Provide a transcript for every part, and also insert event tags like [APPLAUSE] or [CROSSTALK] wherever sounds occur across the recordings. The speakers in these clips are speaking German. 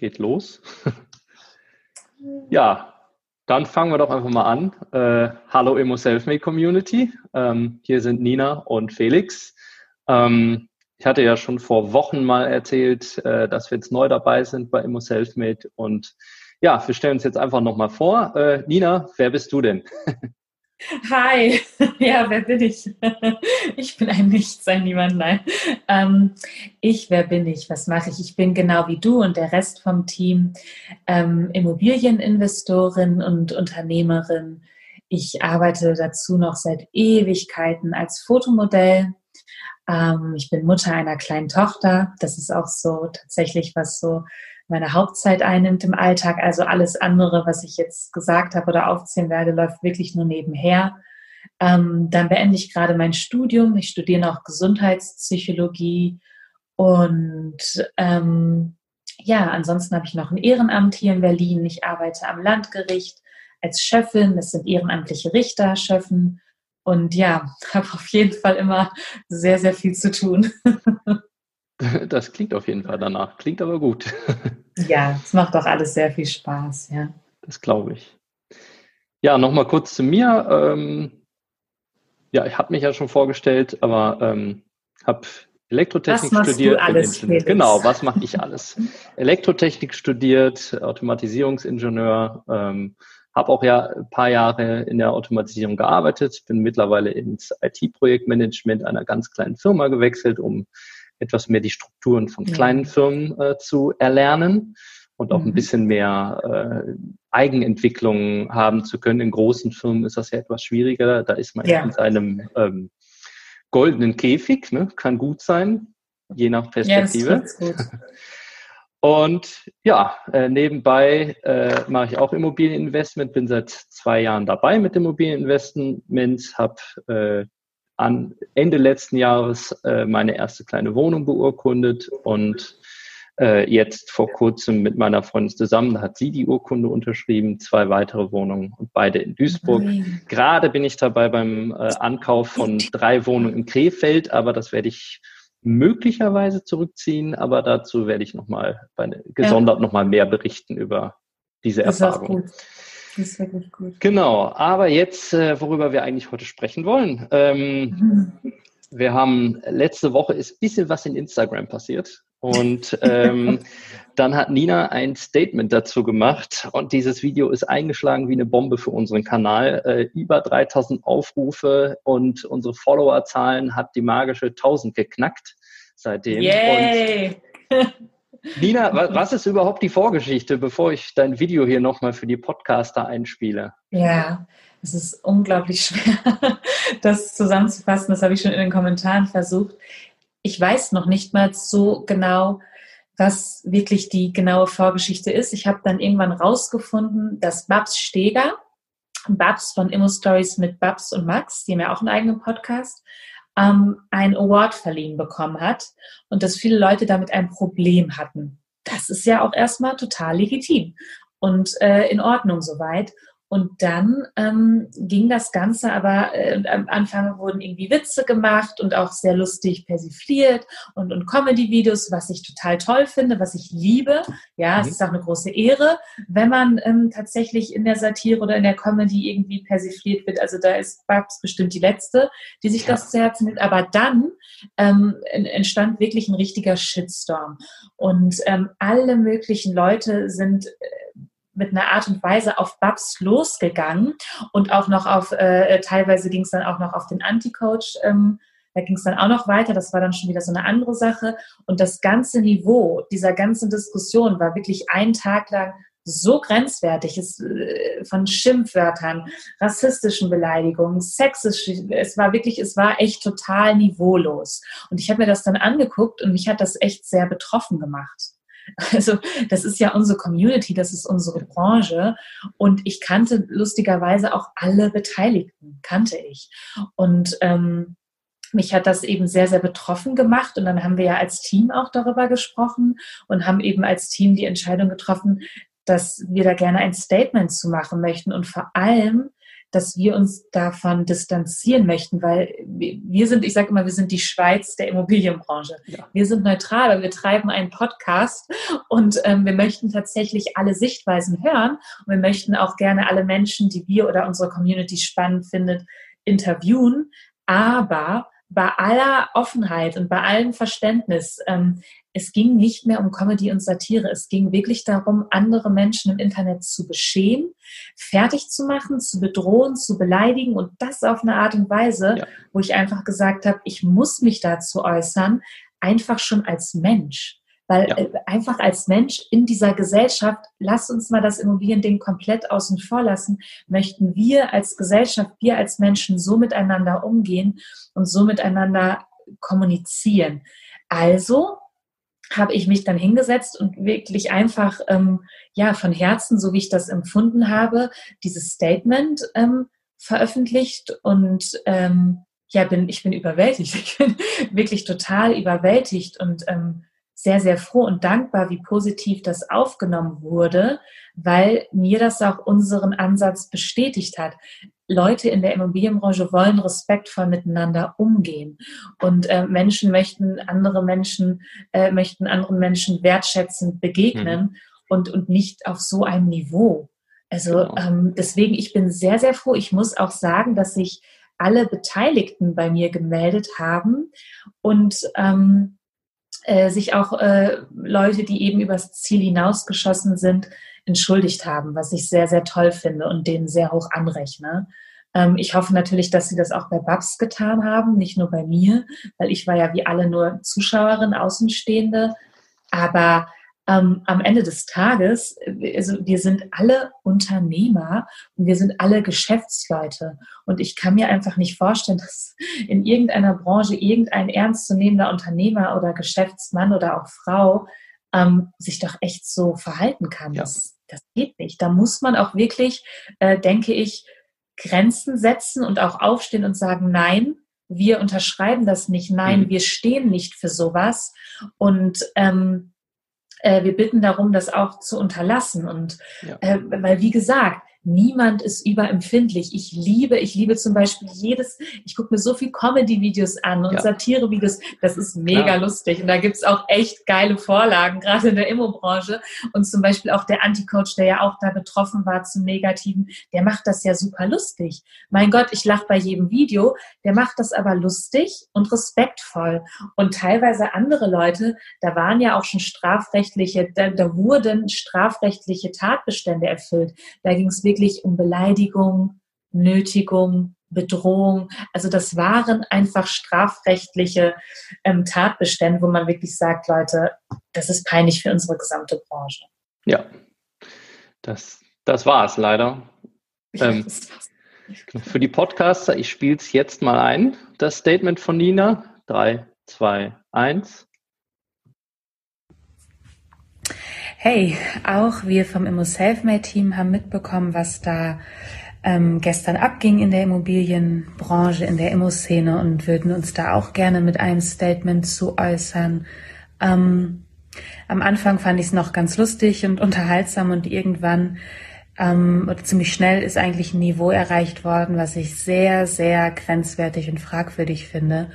Geht los. ja, dann fangen wir doch einfach mal an. Äh, hallo Immo Selfmade Community. Ähm, hier sind Nina und Felix. Ähm, ich hatte ja schon vor Wochen mal erzählt, äh, dass wir jetzt neu dabei sind bei Immo Selfmade. Und ja, wir stellen uns jetzt einfach nochmal vor. Äh, Nina, wer bist du denn? [LAUGHS] Hi, [LAUGHS] ja, wer bin ich? [LAUGHS] Ich bin ein Nichts, ein Niemand, nein. Ähm, ich, wer bin ich? Was mache ich? Ich bin genau wie du und der Rest vom Team ähm, Immobilieninvestorin und Unternehmerin. Ich arbeite dazu noch seit Ewigkeiten als Fotomodell. Ähm, ich bin Mutter einer kleinen Tochter. Das ist auch so tatsächlich was so meine Hauptzeit einnimmt im Alltag. Also alles andere, was ich jetzt gesagt habe oder aufzählen werde, läuft wirklich nur nebenher. Ähm, dann beende ich gerade mein Studium. Ich studiere noch Gesundheitspsychologie und ähm, ja, ansonsten habe ich noch ein Ehrenamt hier in Berlin. Ich arbeite am Landgericht als Chefin. Das sind ehrenamtliche Richter, Schöffen. Und ja, [LAUGHS] habe auf jeden Fall immer sehr, sehr viel zu tun. [LAUGHS] Das klingt auf jeden Fall danach. Klingt aber gut. [LAUGHS] Ja, es macht auch alles sehr viel Spaß, ja. Das glaube ich. Ja, nochmal kurz zu mir. Ähm, ja, ich habe mich ja schon vorgestellt, aber ähm, habe Elektrotechnik was studiert. Du alles, genau, was mache ich alles? [LAUGHS] Elektrotechnik studiert, Automatisierungsingenieur, ähm, habe auch ja ein paar Jahre in der Automatisierung gearbeitet, bin mittlerweile ins IT-Projektmanagement einer ganz kleinen Firma gewechselt, um etwas mehr die Strukturen von kleinen Firmen äh, zu erlernen und auch mhm. ein bisschen mehr äh, Eigenentwicklung haben zu können. In großen Firmen ist das ja etwas schwieriger. Da ist man ja. in seinem ähm, goldenen Käfig, ne? kann gut sein, je nach Perspektive. Ja, [LAUGHS] und ja, äh, nebenbei äh, mache ich auch Immobilieninvestment, bin seit zwei Jahren dabei mit Immobilieninvestments, habe äh, an Ende letzten Jahres äh, meine erste kleine Wohnung beurkundet und äh, jetzt vor kurzem mit meiner Freundin zusammen, da hat sie die Urkunde unterschrieben, zwei weitere Wohnungen und beide in Duisburg. Mhm. Gerade bin ich dabei beim äh, Ankauf von drei Wohnungen in Krefeld, aber das werde ich möglicherweise zurückziehen, aber dazu werde ich nochmal gesondert ja. nochmal mehr berichten über diese das Erfahrung. Das ist wirklich gut. Genau, aber jetzt, äh, worüber wir eigentlich heute sprechen wollen. Ähm, mhm. [LAUGHS] Wir haben letzte Woche ist ein bisschen was in Instagram passiert. Und ähm, [LAUGHS] dann hat Nina ein Statement dazu gemacht und dieses Video ist eingeschlagen wie eine Bombe für unseren Kanal. Äh, über 3000 Aufrufe und unsere Followerzahlen hat die magische 1000 geknackt seitdem. Yay! Und [LAUGHS] Nina, [LAUGHS] was ist überhaupt die Vorgeschichte, bevor ich dein Video hier nochmal für die Podcaster einspiele? Ja, es ist unglaublich [LAUGHS] schwer, das zusammenzufassen. Das habe ich schon in den Kommentaren versucht. Ich weiß noch nicht mal so genau, was wirklich die genaue Vorgeschichte ist. Ich habe dann irgendwann rausgefunden, dass Babs Steger, Babs von Immo Stories mit Babs und Max, die haben ja auch einen eigenen Podcast, ähm, ein Award verliehen bekommen hat und dass viele Leute damit ein Problem hatten. Das ist ja auch erstmal total legitim und äh, in Ordnung soweit. Und dann ähm, ging das Ganze aber, äh, am Anfang wurden irgendwie Witze gemacht und auch sehr lustig persifliert und, und Comedy-Videos, was ich total toll finde, was ich liebe. Ja, mhm. es ist auch eine große Ehre, wenn man ähm, tatsächlich in der Satire oder in der Comedy irgendwie persifliert wird. Also da ist Babs bestimmt die Letzte, die sich ja. das zu Herzen nimmt. Aber dann ähm, entstand wirklich ein richtiger Shitstorm. Und ähm, alle möglichen Leute sind äh, mit einer Art und Weise auf Babs losgegangen und auch noch auf, äh, teilweise ging es dann auch noch auf den Anti-Coach, ähm, da ging es dann auch noch weiter, das war dann schon wieder so eine andere Sache. Und das ganze Niveau dieser ganzen Diskussion war wirklich einen Tag lang so grenzwertig, es, äh, von Schimpfwörtern, rassistischen Beleidigungen, sexisch, es war wirklich, es war echt total niveaulos. Und ich habe mir das dann angeguckt und mich hat das echt sehr betroffen gemacht. [LAUGHS] Also das ist ja unsere Community, das ist unsere Branche. Und ich kannte lustigerweise auch alle Beteiligten, kannte ich. Und ähm, mich hat das eben sehr, sehr betroffen gemacht. Und dann haben wir ja als Team auch darüber gesprochen und haben eben als Team die Entscheidung getroffen, dass wir da gerne ein Statement zu machen möchten und vor allem, dass wir uns davon distanzieren möchten, weil wir sind, ich sage immer, wir sind die Schweiz der Immobilienbranche. Ja. Wir sind neutral, aber wir treiben einen Podcast und ähm, wir möchten tatsächlich alle Sichtweisen hören und wir möchten auch gerne alle Menschen, die wir oder unsere Community spannend findet, interviewen. Aber bei aller Offenheit und bei allem Verständnis, ähm, es ging nicht mehr um Comedy und Satire. Es ging wirklich darum, andere Menschen im Internet zu beschämen, fertig zu machen, zu bedrohen, zu beleidigen und das auf eine Art und Weise, ja. wo ich einfach gesagt habe, ich muss mich dazu äußern, einfach schon als Mensch. Weil ja. äh, einfach als Mensch in dieser Gesellschaft, lass uns mal das Immobiliending komplett außen vor lassen, möchten wir als Gesellschaft, wir als Menschen so miteinander umgehen und so miteinander kommunizieren. Also habe ich mich dann hingesetzt und wirklich einfach ähm, ja von Herzen, so wie ich das empfunden habe, dieses Statement ähm, veröffentlicht und ähm, ja bin ich bin überwältigt, [LAUGHS] ich bin wirklich total überwältigt und ähm, sehr, sehr froh und dankbar, wie positiv das aufgenommen wurde, weil mir das auch unseren Ansatz bestätigt hat. Leute in der Immobilienbranche wollen respektvoll miteinander umgehen und äh, Menschen möchten andere Menschen äh, möchten anderen Menschen wertschätzend begegnen mhm. und und nicht auf so einem Niveau. Also genau. ähm, deswegen ich bin sehr sehr froh. Ich muss auch sagen, dass sich alle Beteiligten bei mir gemeldet haben und ähm, äh, sich auch äh, Leute, die eben übers Ziel hinausgeschossen sind, entschuldigt haben, was ich sehr, sehr toll finde und denen sehr hoch anrechne. Ähm, ich hoffe natürlich, dass sie das auch bei Babs getan haben, nicht nur bei mir, weil ich war ja wie alle nur Zuschauerin, Außenstehende. Aber ähm, am Ende des Tages, also wir sind alle Unternehmer und wir sind alle Geschäftsleute. Und ich kann mir einfach nicht vorstellen, [LAUGHS] dass in irgendeiner Branche irgendein ernstzunehmender Unternehmer oder Geschäftsmann oder auch Frau ähm, sich doch echt so verhalten kann. Ja. Das, das geht nicht. Da muss man auch wirklich, äh, denke ich, Grenzen setzen und auch aufstehen und sagen, nein, wir unterschreiben das nicht, nein, mhm. wir stehen nicht für sowas. Und ähm, äh, wir bitten darum, das auch zu unterlassen. Und ja. äh, weil, wie gesagt, Niemand ist überempfindlich. Ich liebe, ich liebe zum Beispiel jedes, ich gucke mir so viel Comedy-Videos an und ja. Satire-Videos. Das ist mega Klar. lustig. Und da gibt's auch echt geile Vorlagen, [LAUGHS] gerade in der Immo-Branche. Und zum Beispiel auch der Anti-Coach, der ja auch da betroffen war zum Negativen, der macht das ja super lustig. Mein Gott, ich lache bei jedem Video. Der macht das aber lustig und respektvoll. Und teilweise andere Leute, da waren ja auch schon strafrechtliche, da, da wurden strafrechtliche Tatbestände erfüllt. Da ging es wirklich um Beleidigung, Nötigung, Bedrohung. Also das waren einfach strafrechtliche ähm, Tatbestände, wo man wirklich sagt, Leute, das ist peinlich für unsere gesamte Branche. Ja, das, das war es leider. Ähm, für die Podcaster, ich spiele es jetzt mal ein, das Statement von Nina. 3, 2, 1. Hey, auch wir vom Immo Selfmade Team haben mitbekommen, was da ähm, gestern abging in der Immobilienbranche, in der Immo-Szene und würden uns da auch gerne mit einem Statement zu äußern. Ähm, am Anfang fand ich es noch ganz lustig und [LAUGHS] unterhaltsam und irgendwann ähm, oder ziemlich schnell ist eigentlich ein Niveau erreicht worden, was ich sehr, sehr grenzwertig und fragwürdig finde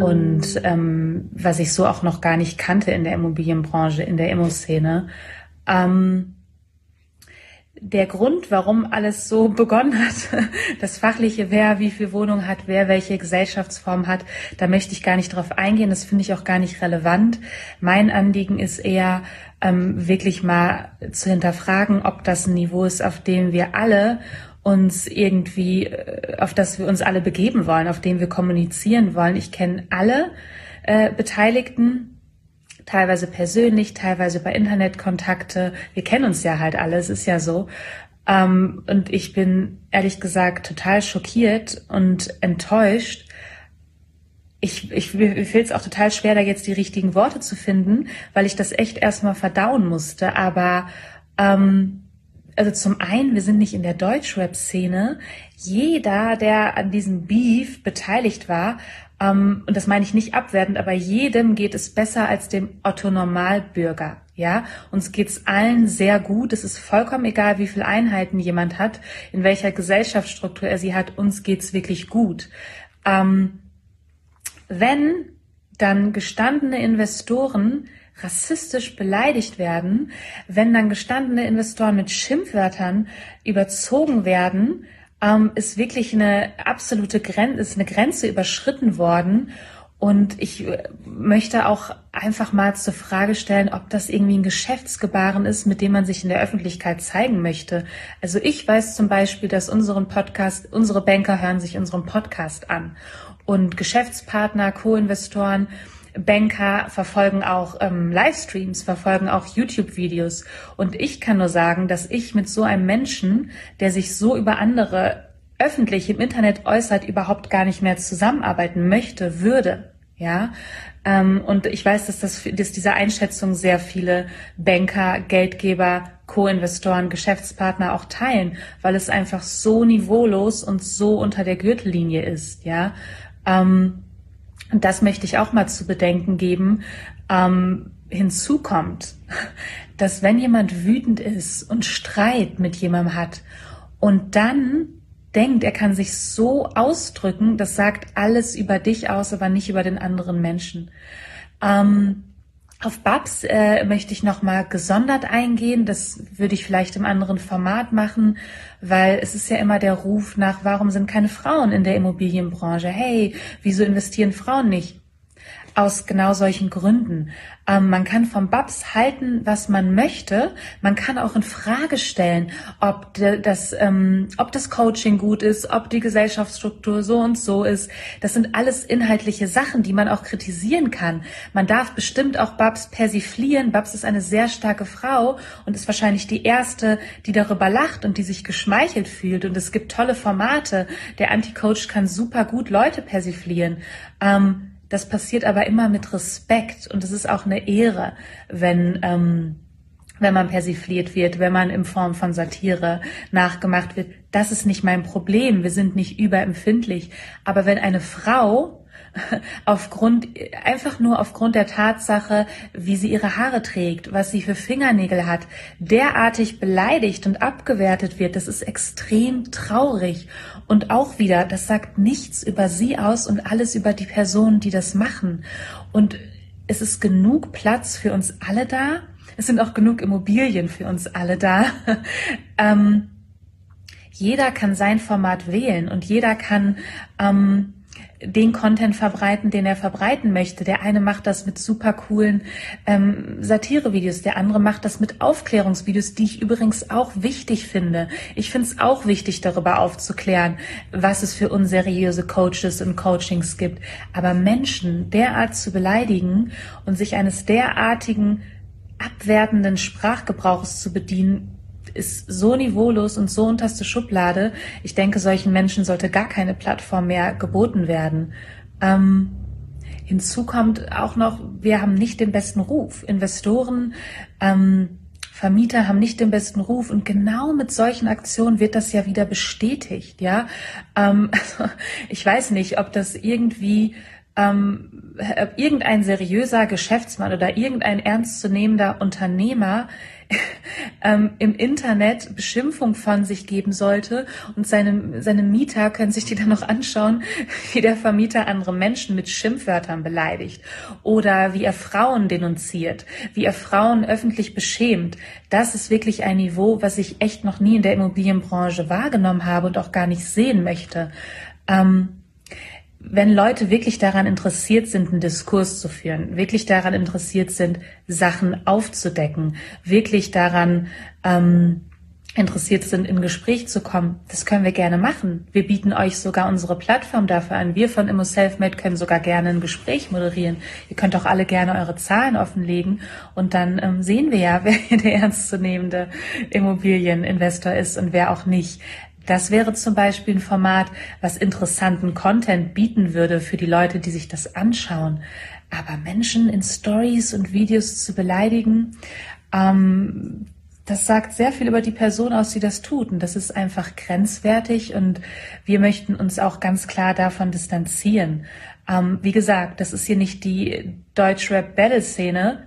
und ähm, was ich so auch noch gar nicht kannte in der Immobilienbranche, in der Immoszene. Ähm, der Grund, warum alles so [LAUGHS] begonnen hat, das fachliche, wer wie viel Wohnung hat, wer welche Gesellschaftsform hat, da möchte ich gar nicht drauf eingehen. Das finde ich auch gar nicht relevant. Mein Anliegen ist eher, ähm, wirklich mal zu hinterfragen, ob das ein Niveau ist, auf dem wir alle uns irgendwie, äh, auf das wir uns alle begeben wollen, auf dem wir kommunizieren wollen. Ich kenne alle äh, Beteiligten, teilweise persönlich, teilweise bei Internetkontakte. Wir kennen uns ja halt alle, es ist ja so. Ähm, und ich bin ehrlich gesagt total schockiert und enttäuscht, ich, ich, mir es auch total schwer, da jetzt die richtigen Worte zu finden, weil ich das echt erstmal verdauen musste. Aber ähm, also zum einen, wir sind nicht in der Deutschrap-Szene. Jeder, der an diesem Beef beteiligt war, ähm, und das meine ich nicht abwertend, aber jedem geht es besser als dem Otto Normalbürger. Ja, uns geht's allen sehr gut. Es ist vollkommen egal, wie viele Einheiten jemand hat, in welcher Gesellschaftsstruktur er sie hat. Uns geht's wirklich gut. Ähm, wenn dann gestandene Investoren rassistisch beleidigt werden, wenn dann gestandene Investoren mit Schimpfwörtern überzogen werden, ähm, ist wirklich eine absolute Grenze, ist eine Grenze überschritten worden. Und ich äh, möchte auch einfach mal zur Frage stellen, ob das irgendwie ein Geschäftsgebaren ist, mit dem man sich in der Öffentlichkeit zeigen möchte. Also ich weiß zum Beispiel, dass unseren Podcast, unsere Banker hören sich unseren Podcast an und Geschäftspartner, Co-Investoren, Banker verfolgen auch ähm, Livestreams, verfolgen auch YouTube-Videos. Und ich kann nur sagen, dass ich mit so einem Menschen, der sich so über andere öffentlich im Internet äußert, überhaupt gar nicht mehr zusammenarbeiten möchte, würde. Ja, ähm, und ich weiß, dass, das, dass diese Einschätzung sehr viele Banker, Geldgeber, Co-Investoren, Geschäftspartner auch teilen, weil es einfach so niveaulos und so unter der Gürtellinie ist. Ja, ähm, und das möchte ich auch mal zu bedenken geben. Ähm, hinzu kommt, [LAUGHS] dass wenn jemand wütend ist und Streit mit jemandem hat und dann denkt, er kann sich so ausdrücken, das sagt alles über dich aus, aber nicht über den anderen Menschen. Ähm, auf Babs äh, möchte ich nochmal gesondert eingehen. Das würde ich vielleicht im anderen Format machen, weil es ist ja immer der Ruf nach, warum sind keine Frauen in der Immobilienbranche? Hey, wieso investieren Frauen nicht? Aus genau solchen Gründen. Ähm, man kann vom Babs halten, was man möchte. Man kann auch in Frage stellen, ob das, ähm, ob das Coaching gut ist, ob die Gesellschaftsstruktur so und so ist. Das sind alles inhaltliche Sachen, die man auch kritisieren kann. Man darf bestimmt auch Babs persiflieren. Babs ist eine sehr starke Frau und ist wahrscheinlich die erste, die darüber lacht und die sich geschmeichelt fühlt. Und es gibt tolle Formate. Der Anti-Coach kann super gut Leute persiflieren. Ähm, das passiert aber immer mit Respekt und es ist auch eine Ehre, wenn, ähm, wenn man persifliert wird, wenn man in Form von Satire nachgemacht wird. Das ist nicht mein Problem. Wir sind nicht überempfindlich. Aber wenn eine Frau [LAUGHS] aufgrund, einfach nur aufgrund der Tatsache, wie sie ihre Haare trägt, was sie für Fingernägel hat, derartig beleidigt und abgewertet wird, das ist extrem traurig. Und auch wieder, das sagt nichts über sie aus und alles über die Personen, die das machen. Und es ist genug Platz für uns alle da. Es sind auch genug Immobilien für uns alle da. [LAUGHS] ähm, jeder kann sein Format wählen und jeder kann ähm, den Content verbreiten, den er verbreiten möchte. Der eine macht das mit super coolen ähm, Satirevideos, der andere macht das mit Aufklärungsvideos, die ich übrigens auch wichtig finde. Ich finde es auch wichtig, darüber aufzuklären, was es für unseriöse Coaches und Coachings gibt. Aber Menschen derart zu beleidigen und sich eines derartigen abwertenden Sprachgebrauchs zu bedienen, ist so niveaulos und so unterste Schublade. Ich denke, solchen Menschen sollte gar keine Plattform mehr geboten werden. Ähm, hinzu kommt auch noch, wir haben nicht den besten Ruf. Investoren, ähm, Vermieter haben nicht den besten Ruf und genau mit solchen Aktionen wird das ja wieder bestätigt, ja. Ähm, [LAUGHS] also ich weiß nicht, ob das irgendwie ähm, irgendein seriöser Geschäftsmann oder irgendein ernstzunehmender Unternehmer [LAUGHS] ähm, im Internet Beschimpfung von sich geben sollte und seine, seine Mieter können sich die dann noch anschauen, [LAUGHS] wie der Vermieter andere Menschen mit Schimpfwörtern beleidigt oder wie er Frauen denunziert, wie er Frauen öffentlich beschämt. Das ist wirklich ein Niveau, was ich echt noch nie in der Immobilienbranche wahrgenommen habe und auch gar nicht sehen möchte. Ähm, wenn Leute wirklich daran interessiert sind, einen Diskurs zu führen, wirklich daran interessiert sind, Sachen aufzudecken, wirklich daran ähm, interessiert sind, in Gespräch zu kommen, das können wir gerne machen. Wir bieten euch sogar unsere Plattform dafür an. Wir von Immo Selfmade können sogar gerne ein Gespräch moderieren. Ihr könnt auch alle gerne eure Zahlen offenlegen und dann ähm, sehen wir ja, [LAUGHS] wer der ernstzunehmende Immobilieninvestor ist und wer auch nicht. Das wäre zum Beispiel ein Format, was interessanten Content bieten würde für die Leute, die sich das anschauen. Aber Menschen in Stories und Videos zu beleidigen, ähm, das sagt sehr viel über die Person aus, die das tut. Und das ist einfach grenzwertig. Und wir möchten uns auch ganz klar davon distanzieren. Ähm, wie gesagt, das ist hier nicht die Deutschrap-Battle-Szene.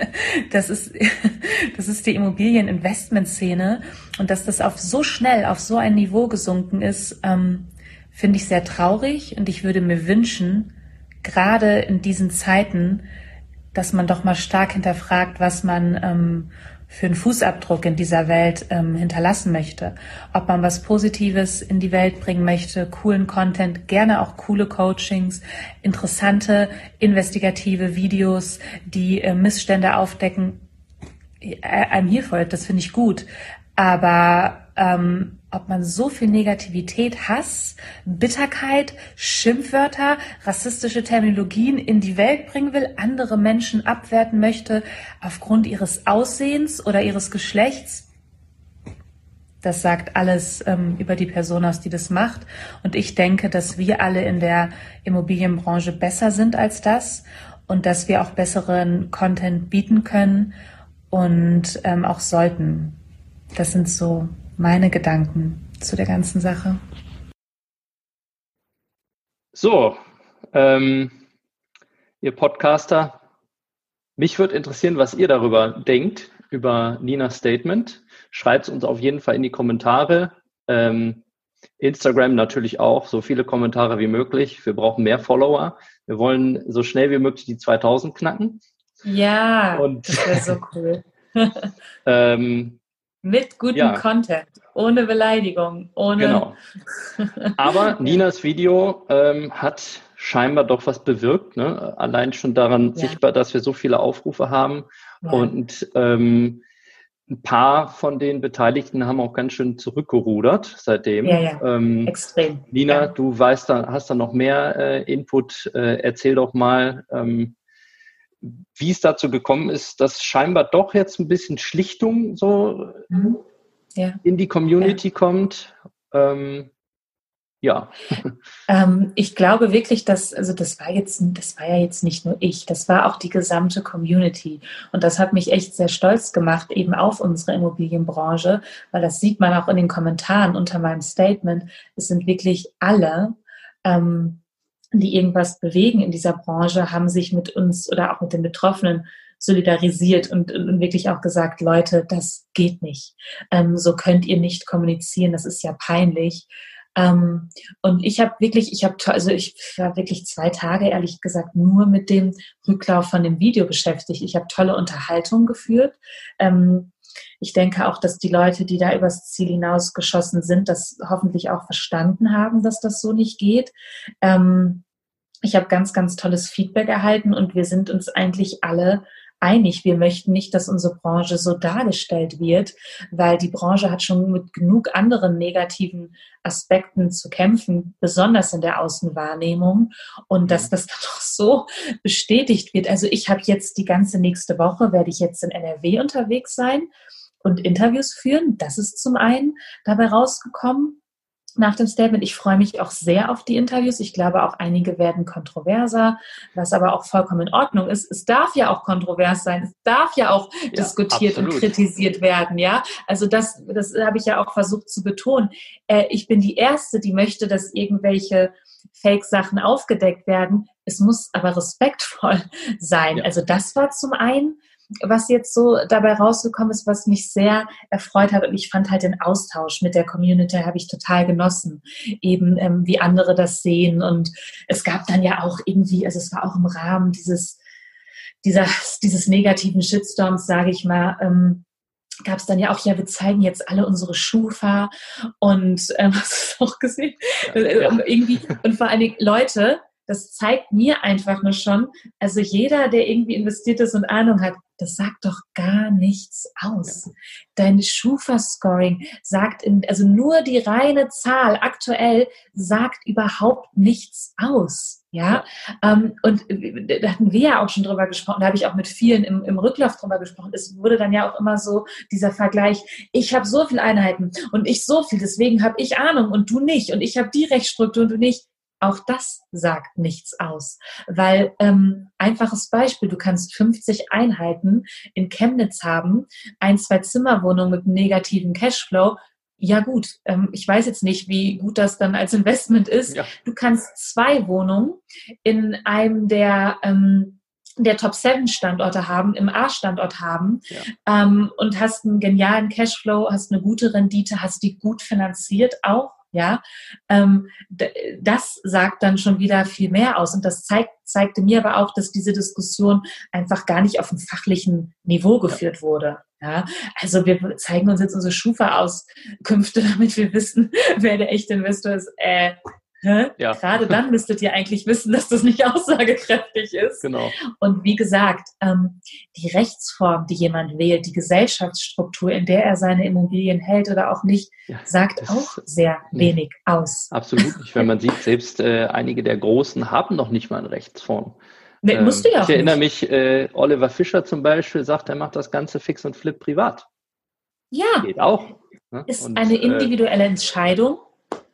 [LAUGHS] Das ist, [LAUGHS] das ist die Immobilieninvestment-Szene. Und dass das auf so schnell, auf so ein Niveau gesunken ist, ähm, finde ich sehr traurig. Und ich würde mir wünschen, gerade in diesen Zeiten, dass man doch mal stark hinterfragt, was man ähm, für einen Fußabdruck in dieser Welt ähm, hinterlassen möchte. Ob man was Positives in die Welt bringen möchte, coolen Content, gerne auch coole Coachings, interessante investigative Videos, die äh, Missstände aufdecken. Äh, I'm here for it, das finde ich gut. Aber ähm, ob man so viel Negativität, Hass, Bitterkeit, Schimpfwörter, rassistische Terminologien in die Welt bringen will, andere Menschen abwerten möchte aufgrund ihres Aussehens oder ihres Geschlechts, das sagt alles ähm, über die Person aus, die das macht. Und ich denke, dass wir alle in der Immobilienbranche besser sind als das und dass wir auch besseren Content bieten können und ähm, auch sollten. Das sind so meine Gedanken zu der ganzen Sache. So, ähm, ihr Podcaster, mich würde interessieren, was ihr darüber denkt, über Ninas Statement. Schreibt es uns auf jeden Fall in die Kommentare. Ähm, Instagram natürlich auch, so viele Kommentare wie möglich. Wir brauchen mehr Follower. Wir wollen so schnell wie möglich die 2000 knacken. Ja, Und, das wäre so cool. [LAUGHS] ähm, mit gutem ja. Content, ohne Beleidigung, ohne. Genau. [LAUGHS] Aber Ninas Video ähm, hat scheinbar doch was bewirkt. Ne? Allein schon daran ja. sichtbar, dass wir so viele Aufrufe haben. Ja. Und ähm, ein paar von den Beteiligten haben auch ganz schön zurückgerudert seitdem. Ja, ja. Ähm, Extrem. Nina, ja. du weißt da, hast da noch mehr äh, Input. Äh, erzähl doch mal, ähm, wie es dazu gekommen ist, dass scheinbar doch jetzt ein bisschen Schlichtung so mhm. ja. in die Community ja. kommt. Ähm, ja. [LAUGHS] Ähm, ich glaube wirklich, dass, also das war jetzt, das war ja jetzt nicht nur ich, das war auch die gesamte Community. Und das hat mich echt sehr stolz gemacht, eben auf unsere Immobilienbranche, weil das sieht man auch in den Kommentaren unter meinem Statement. Es sind wirklich alle, ähm, die irgendwas bewegen in dieser Branche, haben sich mit uns oder auch mit den Betroffenen solidarisiert und, und wirklich auch gesagt, Leute, das geht nicht. Ähm, so könnt ihr nicht kommunizieren, das ist ja peinlich. Ähm, und ich habe wirklich, ich habe, also ich war wirklich zwei Tage, ehrlich gesagt, nur mit dem Rücklauf von dem Video beschäftigt. Ich habe tolle Unterhaltung geführt. Ähm, ich denke auch, dass die Leute, die da übers Ziel hinausgeschossen sind, das hoffentlich auch verstanden haben, dass das so nicht geht. Ähm, ich habe ganz, ganz tolles Feedback erhalten und wir sind uns eigentlich alle einig. Wir möchten nicht, dass unsere Branche so dargestellt wird, weil die Branche hat schon mit genug anderen negativen Aspekten zu kämpfen, besonders in der Außenwahrnehmung. Und dass mhm. das dann noch so bestätigt wird. Also ich habe jetzt die ganze nächste Woche, werde ich jetzt in NRW unterwegs sein und Interviews führen. Das ist zum einen dabei rausgekommen nach dem Statement. Ich freue mich auch sehr auf die Interviews. Ich glaube, auch einige werden kontroverser, was aber auch vollkommen in Ordnung ist. Es darf ja auch kontrovers sein. Es darf ja auch ja, diskutiert absolut. und kritisiert werden. Ja, also das, das habe ich ja auch versucht zu betonen. Äh, ich bin die Erste, die möchte, dass irgendwelche Fake-Sachen aufgedeckt werden. Es muss aber respektvoll [LAUGHS] sein. Ja. Also das war zum einen was jetzt so dabei rausgekommen ist, was mich sehr erfreut hat. Und ich fand halt den Austausch mit der Community habe ich total genossen. Eben ähm, wie andere das sehen. Und es gab dann ja auch irgendwie, also es war auch im Rahmen dieses, dieser, dieses negativen Shitstorms, sage ich mal, ähm, gab es dann ja auch, ja, wir zeigen jetzt alle unsere Schufa und ähm, [LAUGHS] hast du es auch gesehen? Ja, ja. Irgendwie, und vor allen Dingen Leute, das zeigt mir einfach nur schon, also jeder, der irgendwie investiert ist und Ahnung hat, das sagt doch gar nichts aus. Dein Schufa-Scoring sagt, in, also nur die reine Zahl aktuell sagt überhaupt nichts aus. Ja, ja. Ähm, und da hatten wir ja auch schon drüber gesprochen, da habe ich auch mit vielen im, im Rücklauf drüber gesprochen. Es wurde dann ja auch immer so dieser Vergleich, ich habe so viele Einheiten und ich so viel, deswegen habe ich Ahnung und du nicht und ich habe die Rechtsstruktur und du nicht. Auch das sagt nichts aus, weil ähm, einfaches Beispiel, du kannst 50 Einheiten in Chemnitz haben, ein, zwei Zimmerwohnungen mit negativen Cashflow. Ja gut, ähm, ich weiß jetzt nicht, wie gut das dann als Investment ist. Ja. Du kannst zwei Wohnungen in einem der ähm, der Top 7 Standorte haben, im A-Standort haben ja. ähm, und hast einen genialen Cashflow, hast eine gute Rendite, hast die gut finanziert auch ja, ähm, das sagt dann schon wieder viel mehr aus. Und das zeigt, zeigte mir aber auch, dass diese Diskussion einfach gar nicht auf dem fachlichen Niveau geführt wurde. Ja, also wir zeigen uns jetzt unsere Schufa-Auskünfte, [LAUGHS] damit wir wissen, [LAUGHS] wer der echte Investor ist. Äh, ja. Gerade dann müsstet ihr eigentlich wissen, dass das nicht [LAUGHS] aussagekräftig ist. Genau. Und wie gesagt, ähm, die Rechtsform, die jemand wählt, die Gesellschaftsstruktur, in der er seine Immobilien hält oder auch nicht, ja, sagt auch sehr wenig aus. Absolut nicht, wenn man sieht, selbst äh, einige der Großen haben noch nicht mal eine Rechtsform. Nee, ähm, musst du ja ich erinnere nicht. mich, äh, Oliver Fischer zum Beispiel sagt, er macht das Ganze fix und flip privat. Ja. Geht auch. Ne? Ist und, eine äh, individuelle äh,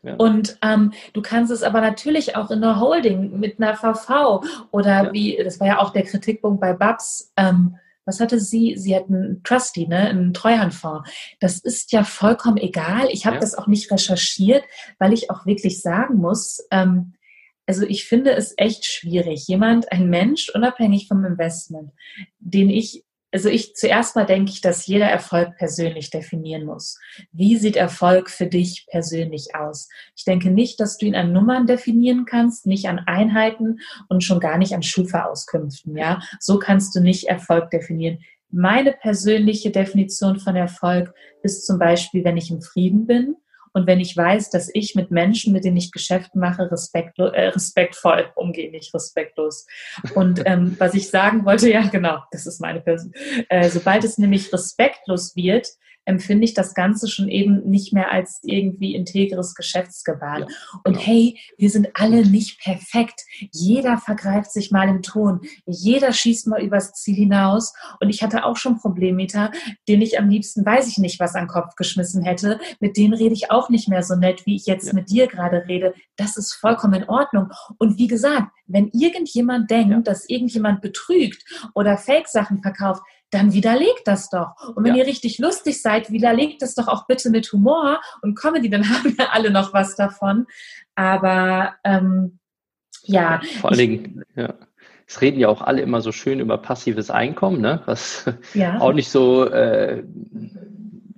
Und ähm, du kannst es aber natürlich auch in einer Holding mit einer VV oder ja. wie, das war ja auch der Kritikpunkt bei Babs, ähm, was hatte sie? Sie hat einen Trustee, ne, einen Treuhandfonds. Das ist ja vollkommen egal. Ich habe ja. das auch nicht recherchiert, weil ich auch wirklich sagen muss, ähm, also ich finde es echt schwierig, jemand, ein Mensch, unabhängig vom Investment, den ich also ich zuerst mal denke ich, dass jeder Erfolg persönlich definieren muss. Wie sieht Erfolg für dich persönlich aus? Ich denke nicht, dass du ihn an Nummern definieren kannst, nicht an Einheiten und schon gar nicht an Schufa-Auskünften. Ja, so kannst du nicht Erfolg definieren. Meine persönliche Definition von Erfolg ist zum Beispiel, wenn ich im Frieden bin, und wenn ich weiß, dass ich mit Menschen, mit denen ich Geschäft mache, respektlo äh, respektvoll umgehe, nicht respektlos. Und [LAUGHS] ähm, was ich sagen wollte, ja genau, das ist meine Person. Äh, sobald es nämlich respektlos wird, empfinde ich das Ganze schon eben nicht mehr als irgendwie integres Geschäftsgebaren. Ja, und genau. hey, wir sind alle nicht perfekt. Jeder vergreift sich mal im Ton. Jeder schießt mal übers Ziel hinaus. Und ich hatte auch schon Problemmeter, den ich am liebsten, weiß ich nicht, was an den Kopf geschmissen hätte. Mit denen rede ich auch nicht mehr so nett, wie ich jetzt ja. mit dir gerade rede. Das ist vollkommen in Ordnung. Und wie gesagt, wenn irgendjemand denkt, ja. dass irgendjemand betrügt oder Fake-Sachen verkauft, dann widerlegt das doch. Und wenn ja. ihr richtig lustig seid, widerlegt das doch auch bitte mit Humor und Comedy, dann [LAUGHS] haben wir alle noch was davon. Aber ähm, ja. Vor allen Dingen, ja. Es reden ja auch alle immer so schön über passives Einkommen, ne? was [LAUGHS] ja. auch nicht so, äh,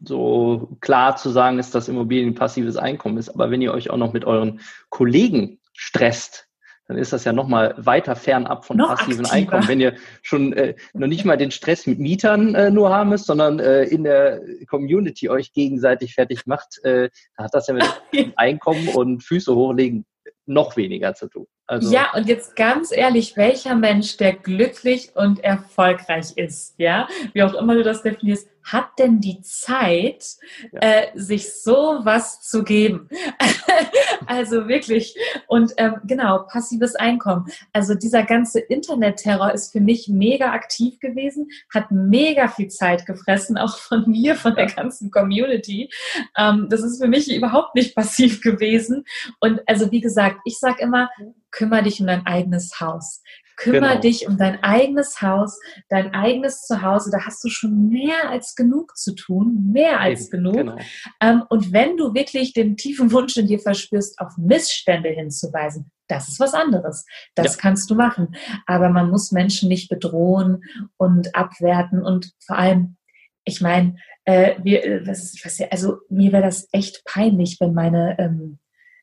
so klar zu sagen ist, dass Immobilien passives Einkommen ist. Aber wenn ihr euch auch noch mit euren Kollegen stresst, dann ist das ja nochmal weiter fernab von noch passiven aktiver. Einkommen. Wenn ihr schon äh, noch nicht mal den Stress mit Mietern äh, nur haben müsst, sondern äh, in der Community euch gegenseitig fertig macht, äh, hat das ja mit [LAUGHS] Einkommen und Füße hochlegen noch weniger zu tun. Also ja, und jetzt ganz ehrlich, welcher Mensch, der glücklich und erfolgreich ist, ja, wie auch immer du das definierst, hat denn die Zeit, ja. äh, sich so was zu geben? [LAUGHS] also wirklich. Und ähm, genau, passives Einkommen. Also dieser ganze Internetterror ist für mich mega aktiv gewesen, hat mega viel Zeit gefressen, auch von mir, von der ganzen Community. Ähm, das ist für mich überhaupt nicht [LAUGHS] passiv gewesen. Und also wie gesagt, ich sage immer, kümmere dich um dein eigenes Haus. Kümmere genau. dich um dein eigenes Haus, dein eigenes Zuhause. Da hast du schon mehr als genug zu tun, mehr als Eben, genug. Genau. Ähm, und wenn du wirklich den tiefen Wunsch in dir verspürst, auf Missstände hinzuweisen, das ist was anderes. Das ja. kannst du machen. Aber man muss Menschen nicht bedrohen und abwerten und vor allem, ich meine, äh, wir, was, was, also mir wäre das echt peinlich, wenn meine ähm,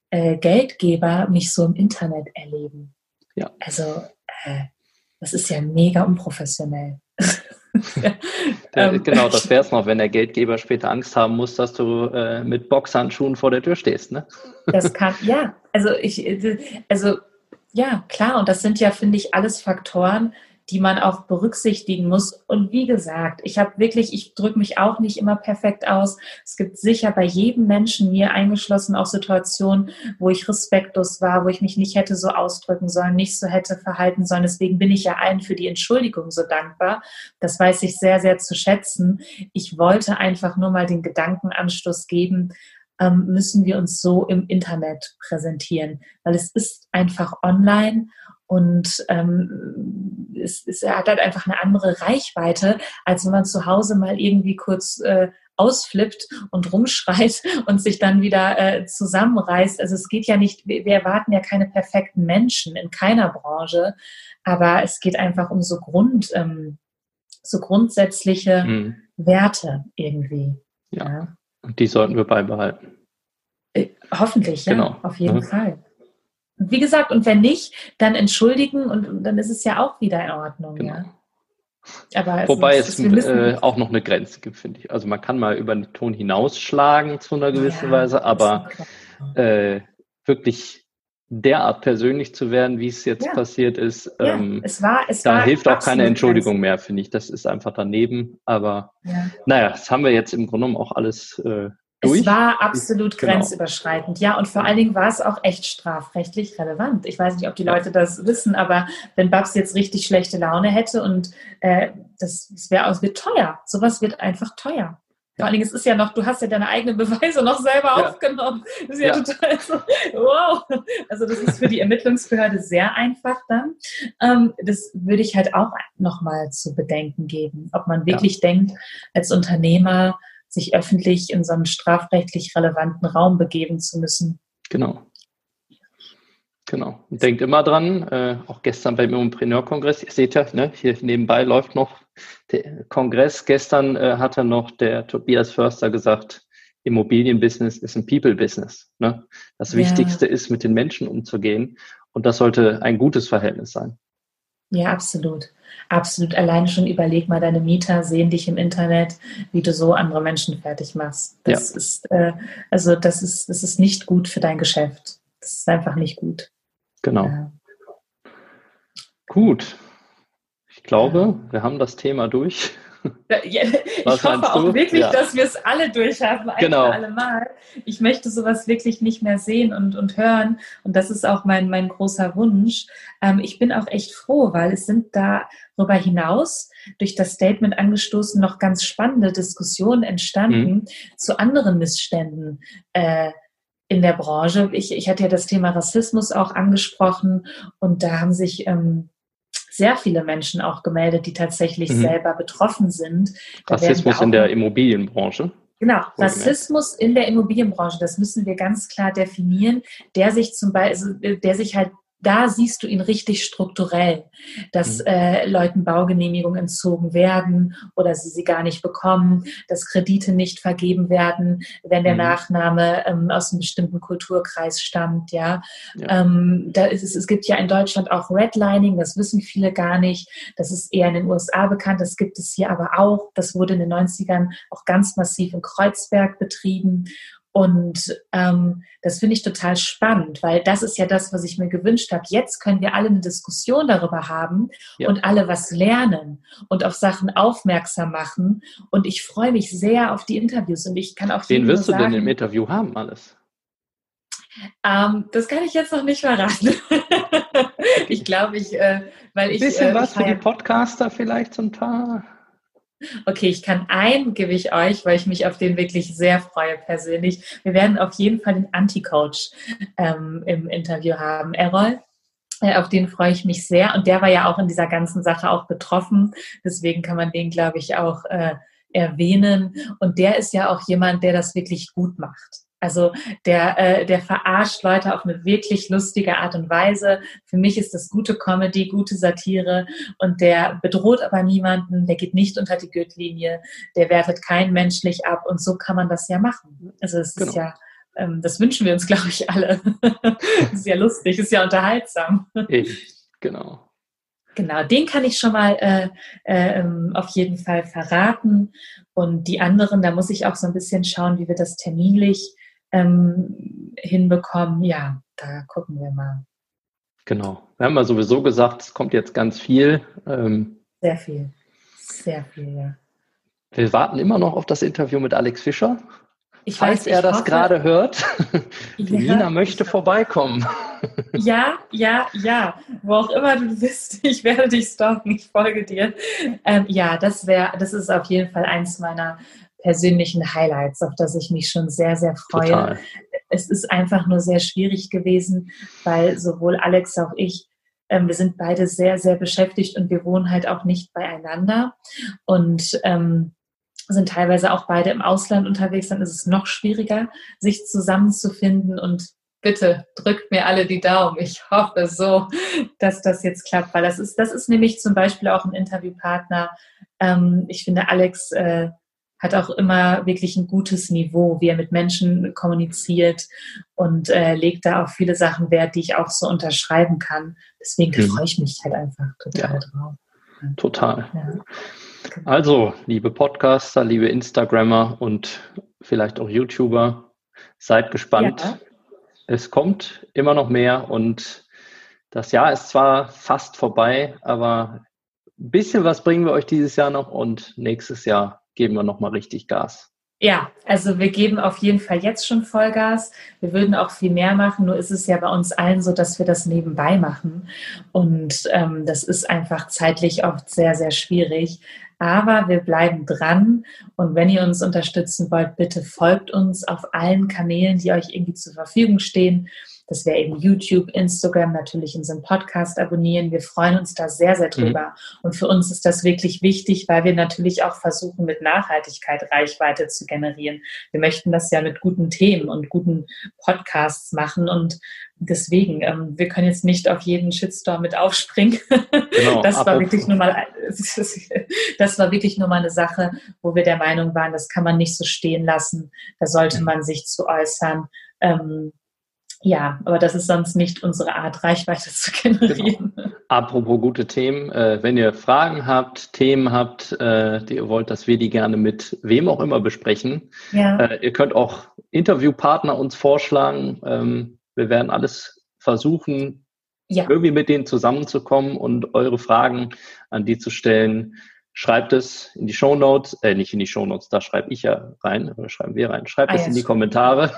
äh, Geldgeber mich so im Internet erleben. Ja. Also, äh, das ist ja mega unprofessionell. [LAUGHS] ja, ähm, genau, das wäre es noch, wenn der Geldgeber später Angst haben muss, dass du äh, mit Boxhandschuhen vor der Tür stehst, ne? Das [LAUGHS] kann, ja. Also ich, also Ja, klar. Und das sind ja, finde ich, alles Faktoren, die man auch berücksichtigen muss. Und wie gesagt, ich habe wirklich, ich drücke mich auch nicht immer perfekt aus. Es gibt sicher bei jedem Menschen, mir eingeschlossen, auch Situationen, wo ich respektlos war, wo ich mich nicht hätte so ausdrücken sollen, nicht so hätte verhalten sollen. Deswegen bin ich ja allen für die Entschuldigung so dankbar. Das weiß ich sehr, sehr zu schätzen. Ich wollte einfach nur mal den Gedankenanstoß geben, ähm, müssen wir uns so im Internet präsentieren, weil es ist einfach online und ähm, es, es hat halt einfach eine andere Reichweite, als wenn man zu Hause mal irgendwie kurz äh, ausflippt und rumschreit [LAUGHS] und sich dann wieder äh, zusammenreißt. Also es geht ja nicht, wir erwarten ja keine perfekten Menschen in keiner Branche, aber es geht einfach um so Grund, ähm, so grundsätzliche mhm. Werte irgendwie. Ja. ja. Und die sollten wir beibehalten. Äh, hoffentlich, ja, genau. auf jeden ja. Fall. Wie gesagt, und wenn nicht, dann entschuldigen und dann ist es ja auch wieder in Ordnung. Genau. Ja. Aber Wobei es, es äh, auch noch eine Grenze gibt, finde ich. Also man kann mal über den Ton hinausschlagen zu einer gewissen ja, Weise, aber äh, wirklich derart persönlich zu werden, wie es jetzt ja. passiert ist, ähm, es war, es da hilft auch keine Entschuldigung mehr, finde ich. Das ist einfach daneben. Aber naja, das haben wir jetzt im Grunde genommen auch alles äh, durch? Es war absolut genau. grenzüberschreitend, ja. Und vor allen Dingen war es auch echt strafrechtlich relevant. Ich weiß nicht, ob die Leute das wissen, aber wenn Babs jetzt richtig schlechte Laune hätte und äh, das, das wäre wird teuer. Sowas wird einfach teuer. Vor allen Dingen, es ist ja noch, du hast ja deine eigenen Beweise noch selber ja. aufgenommen. Das ist ja, ja, total so, wow. Also das ist für die Ermittlungsbehörde sehr einfach dann. Ähm, das würde ich halt auch nochmal zu bedenken geben, ob man wirklich ja. denkt, als Unternehmer, sich öffentlich in so einen strafrechtlich relevanten Raum begeben zu müssen. Genau. Genau. Und denkt immer dran, äh, auch gestern beim Immopreneur-Kongress, ihr seht ja, ne, hier nebenbei läuft noch der Kongress. Gestern äh, hat er noch der Tobias Förster gesagt, Immobilienbusiness ist ein People-Business. Ne? Das ja. Wichtigste ist, mit den Menschen umzugehen. Und das sollte ein gutes Verhältnis sein. Ja, absolut. Absolut. Allein schon überleg mal, deine Mieter sehen dich im Internet, wie du so andere Menschen fertig machst. Das ja. ist, äh, also das ist, das ist nicht gut für dein Geschäft. Das ist einfach nicht gut. Genau. Ja. Gut. Ich glaube, wir haben das Thema durch. Ja, ich hoffe auch wirklich, ja. dass wir es alle durchhaben, ein genau. für alle Mal. Ich möchte sowas wirklich nicht mehr sehen und, und hören. Und das ist auch mein, mein großer Wunsch. Ähm, ich bin auch echt froh, weil es sind darüber hinaus durch das Statement angestoßen noch ganz spannende Diskussionen entstanden mhm. zu anderen Missständen. Äh, in der Branche. Ich, ich hatte ja das Thema Rassismus auch angesprochen und da haben sich ähm, sehr viele Menschen auch gemeldet, die tatsächlich mhm. selber betroffen sind. Da Rassismus in der Immobilienbranche. Genau, Rassismus in der Immobilienbranche, das müssen wir ganz klar definieren, der sich zum Beispiel, der sich halt da siehst du ihn richtig strukturell, dass mhm. äh, Leuten Baugenehmigungen entzogen werden oder sie sie gar nicht bekommen, dass Kredite nicht vergeben werden, wenn der mhm. Nachname ähm, aus einem bestimmten Kulturkreis stammt. Ja, ja. Ähm, da ist es, es gibt ja in Deutschland auch Redlining, das wissen viele gar nicht. Das ist eher in den USA bekannt, das gibt es hier aber auch. Das wurde in den 90ern auch ganz massiv in Kreuzberg betrieben. Und ähm, das finde ich total spannend, weil das ist ja das, was ich mir gewünscht habe. Jetzt können wir alle eine Diskussion darüber haben ja. und alle was lernen und auf Sachen aufmerksam machen. Und ich freue mich sehr auf die Interviews und ich kann auch. Wen wirst du sagen, denn im Interview haben alles? Ähm, das kann ich jetzt noch nicht verraten. [LAUGHS] ich glaube, ich, äh, weil ich. Ein bisschen äh, was für die Podcaster vielleicht zum Paar. Okay, ich kann einen gebe ich euch, weil ich mich auf den wirklich sehr freue persönlich. Wir werden auf jeden Fall den Anti-Coach ähm, im Interview haben. Errol, äh, auf den freue ich mich sehr. Und der war ja auch in dieser ganzen Sache auch betroffen. Deswegen kann man den, glaube ich, auch äh, erwähnen. Und der ist ja auch jemand, der das wirklich gut macht. Also der, äh, der verarscht Leute auf eine wirklich lustige Art und Weise. Für mich ist das gute Comedy, gute Satire und der bedroht aber niemanden, der geht nicht unter die Gürtellinie, der wertet keinen menschlich ab und so kann man das ja machen. Also es genau. ist ja, ähm, das wünschen wir uns, glaube ich, alle. [LAUGHS] ist ja lustig, ist ja unterhaltsam. Ich, genau. Genau, den kann ich schon mal äh, äh, auf jeden Fall verraten. Und die anderen, da muss ich auch so ein bisschen schauen, wie wir das terminlich ähm, hinbekommen, ja, da gucken wir mal. Genau. Wir haben ja sowieso gesagt, es kommt jetzt ganz viel. Ähm, Sehr viel. Sehr viel, ja. Wir warten immer noch auf das Interview mit Alex Fischer. Ich Falls weiß, er das hoffe, gerade hört, [LAUGHS] ja, Nina möchte vorbeikommen. [LAUGHS] Ja, ja, ja. Wo auch immer du bist, [LAUGHS] ich werde dich stalken, ich folge dir. Ähm, ja, das wäre, das ist auf jeden Fall eins meiner persönlichen Highlights, auf das ich mich schon sehr, sehr freue. Total. Es ist einfach nur sehr schwierig gewesen, weil sowohl Alex als auch ich ähm, wir sind beide sehr, sehr beschäftigt und wir wohnen halt auch nicht beieinander. Und ähm, sind teilweise auch beide im Ausland unterwegs, dann ist es noch schwieriger, sich zusammenzufinden und bitte drückt mir alle die Daumen. Ich hoffe so, dass das jetzt klappt, weil das ist, das ist nämlich zum Beispiel auch ein Interviewpartner. Ähm, ich finde, Alex äh, hat auch immer wirklich ein gutes Niveau, wie er mit Menschen kommuniziert und äh, legt da auf viele Sachen Wert, die ich auch so unterschreiben kann. Deswegen mhm. freue ich mich halt einfach total ja. drauf. Total. Ja. Also, liebe Podcaster, liebe Instagrammer und vielleicht auch YouTuber, seid gespannt. Ja. Es kommt immer noch mehr und das Jahr ist zwar fast vorbei, aber ein bisschen was bringen wir euch dieses Jahr noch und nächstes Jahr geben wir nochmal richtig Gas. Ja, also wir geben auf jeden Fall jetzt schon Vollgas. Wir würden auch viel mehr machen, nur ist es ja bei uns allen so, dass wir das nebenbei machen. Und ähm, das ist einfach zeitlich oft sehr, sehr schwierig. Aber wir bleiben dran. Und wenn ihr uns unterstützen wollt, bitte folgt uns auf allen Kanälen, die euch irgendwie zur Verfügung stehen. Das wäre eben YouTube, Instagram, natürlich unseren Podcast abonnieren. Wir freuen uns da sehr, sehr drüber. Mhm. Und für uns ist das wirklich wichtig, weil wir natürlich auch versuchen, mit Nachhaltigkeit Reichweite zu generieren. Wir möchten das ja mit guten Themen und guten Podcasts machen und deswegen, ähm, wir können jetzt nicht auf jeden Shitstorm mit aufspringen. [LAUGHS] Genau, das war wirklich nur mal, [LAUGHS] das war wirklich nur mal eine Sache, wo wir der Meinung waren, das kann man nicht so stehen lassen. Da sollte mhm. man sich zu äußern. Ähm, ja, aber das ist sonst nicht unsere Art, Reichweite zu [LAUGHS] generieren. Genau. Apropos gute Themen, äh, wenn ihr Fragen habt, Themen habt, äh, die ihr wollt, dass wir die gerne mit wem auch immer besprechen, ja. äh, ihr könnt auch Interviewpartner uns vorschlagen. Ähm, wir werden alles versuchen, ja. irgendwie mit denen zusammenzukommen und eure Fragen an die zu stellen. Schreibt es in die Show Notes, äh, nicht in die Show Notes, da schreibe ich ja rein, oder schreiben wir rein. Schreibt ah, es ja, in die Kommentare.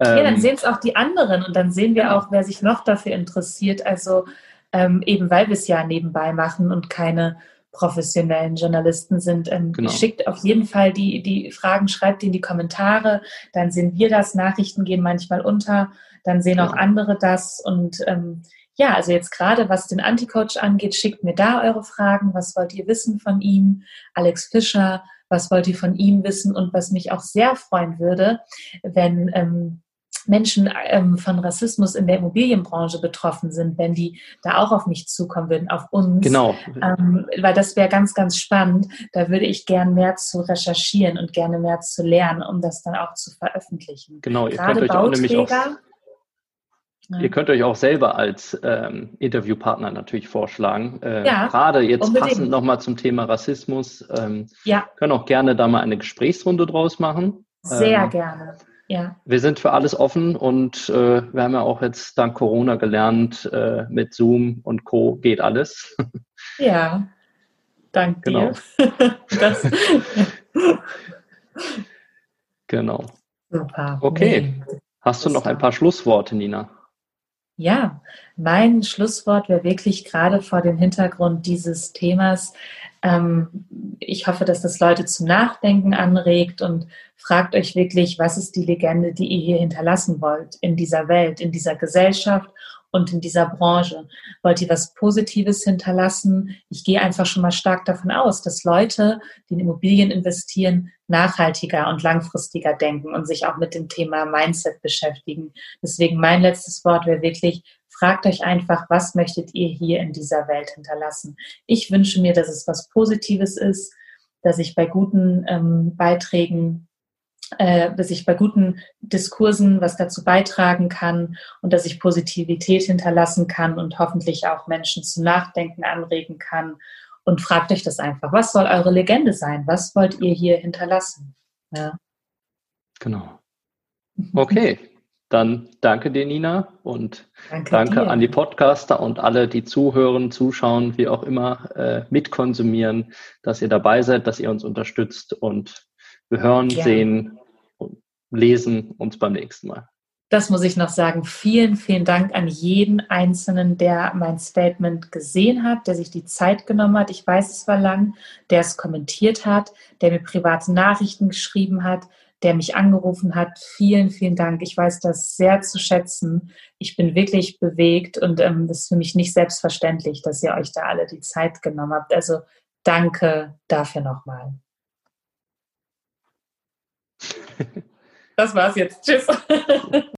Ja, dann ähm, sehen es auch die anderen und dann sehen wir genau. auch, wer sich noch dafür interessiert. Also ähm, eben weil wir es ja nebenbei machen und keine professionellen Journalisten sind. Ähm, genau. Schickt auf jeden Fall die, die Fragen, schreibt die in die Kommentare, dann sehen wir das. Nachrichten gehen manchmal unter, dann sehen auch andere das. Und ähm, ja, also jetzt gerade was den Anti-Coach angeht, schickt mir da eure Fragen. Was wollt ihr wissen von ihm? Alex Fischer, was wollt ihr von ihm wissen? Und was mich auch sehr freuen würde, wenn ähm, Menschen ähm, von Rassismus in der Immobilienbranche betroffen sind, wenn die da auch auf mich zukommen würden, auf uns. Genau. Ähm, weil das wäre ganz, ganz spannend. Da würde ich gern mehr zu recherchieren und gerne mehr zu lernen, um das dann auch zu veröffentlichen. Genau, ihr Gerade könnt euch auch nämlich auch ja. Ihr könnt euch auch selber als ähm, Interviewpartner natürlich vorschlagen. Äh, ja, gerade jetzt unbedingt. passend nochmal zum Thema Rassismus. Ähm, ja. Können auch gerne da mal eine Gesprächsrundo draus machen. Sehr ähm, gerne. Ja. Wir sind für alles offen und äh, wir haben ja auch jetzt dank Corona gelernt, äh, mit Zoom und Co. geht alles. [LAUGHS] Ja, danke genau. [LAUGHS] dir. genau. Super. Okay. Nee. Hast du noch ein paar Schlussworte, Nina? Ja, mein Schlusswort wäre wirklich gerade vor dem Hintergrund dieses Themas. Ähm, ich hoffe, dass das Leute zum Nachdenken anregt und fragt euch wirklich, was ist die Legende, die ihr hier hinterlassen wollt in dieser Welt, in dieser Gesellschaft und in dieser Branche? Wollt ihr was Positives hinterlassen? Ich gehe einfach schon mal stark davon aus, dass Leute, die in Immobilien investieren, nachhaltiger und langfristiger denken und sich auch mit dem Thema Mindset beschäftigen. Deswegen mein letztes Wort wäre wirklich, fragt euch einfach, was möchtet ihr hier in dieser Welt hinterlassen? Ich wünsche mir, dass es was Positives ist, dass ich bei guten ähm, Beiträgen äh, dass ich bei guten Diskursen was dazu beitragen kann und dass ich Positivität hinterlassen kann und hoffentlich auch Menschen zum Nachdenken anregen kann. Und fragt euch das einfach. Was soll eure Legende sein? Was wollt ihr hier hinterlassen? Ja. Genau. [LAUGHS] Okay. Dann danke dir, Nina, und danke, danke an die Podcaster und alle, die zuhören, zuschauen, wie auch immer, äh, mitkonsumieren, dass ihr dabei seid, dass ihr uns unterstützt und wir hören, Gerne. sehen und lesen uns beim nächsten Mal. Das muss ich noch sagen. Vielen, vielen Dank an jeden Einzelnen, der mein Statement gesehen hat, der sich die Zeit genommen hat. Ich weiß, es war lang, der es kommentiert hat, der mir private Nachrichten geschrieben hat, der mich angerufen hat. Vielen, vielen Dank. Ich weiß das sehr zu schätzen. Ich bin wirklich bewegt und ähm, das ist für mich nicht selbstverständlich, dass ihr euch da alle die Zeit genommen habt. Also danke dafür nochmal. [LAUGHS] Das war's jetzt. Tschüss. [LAUGHS]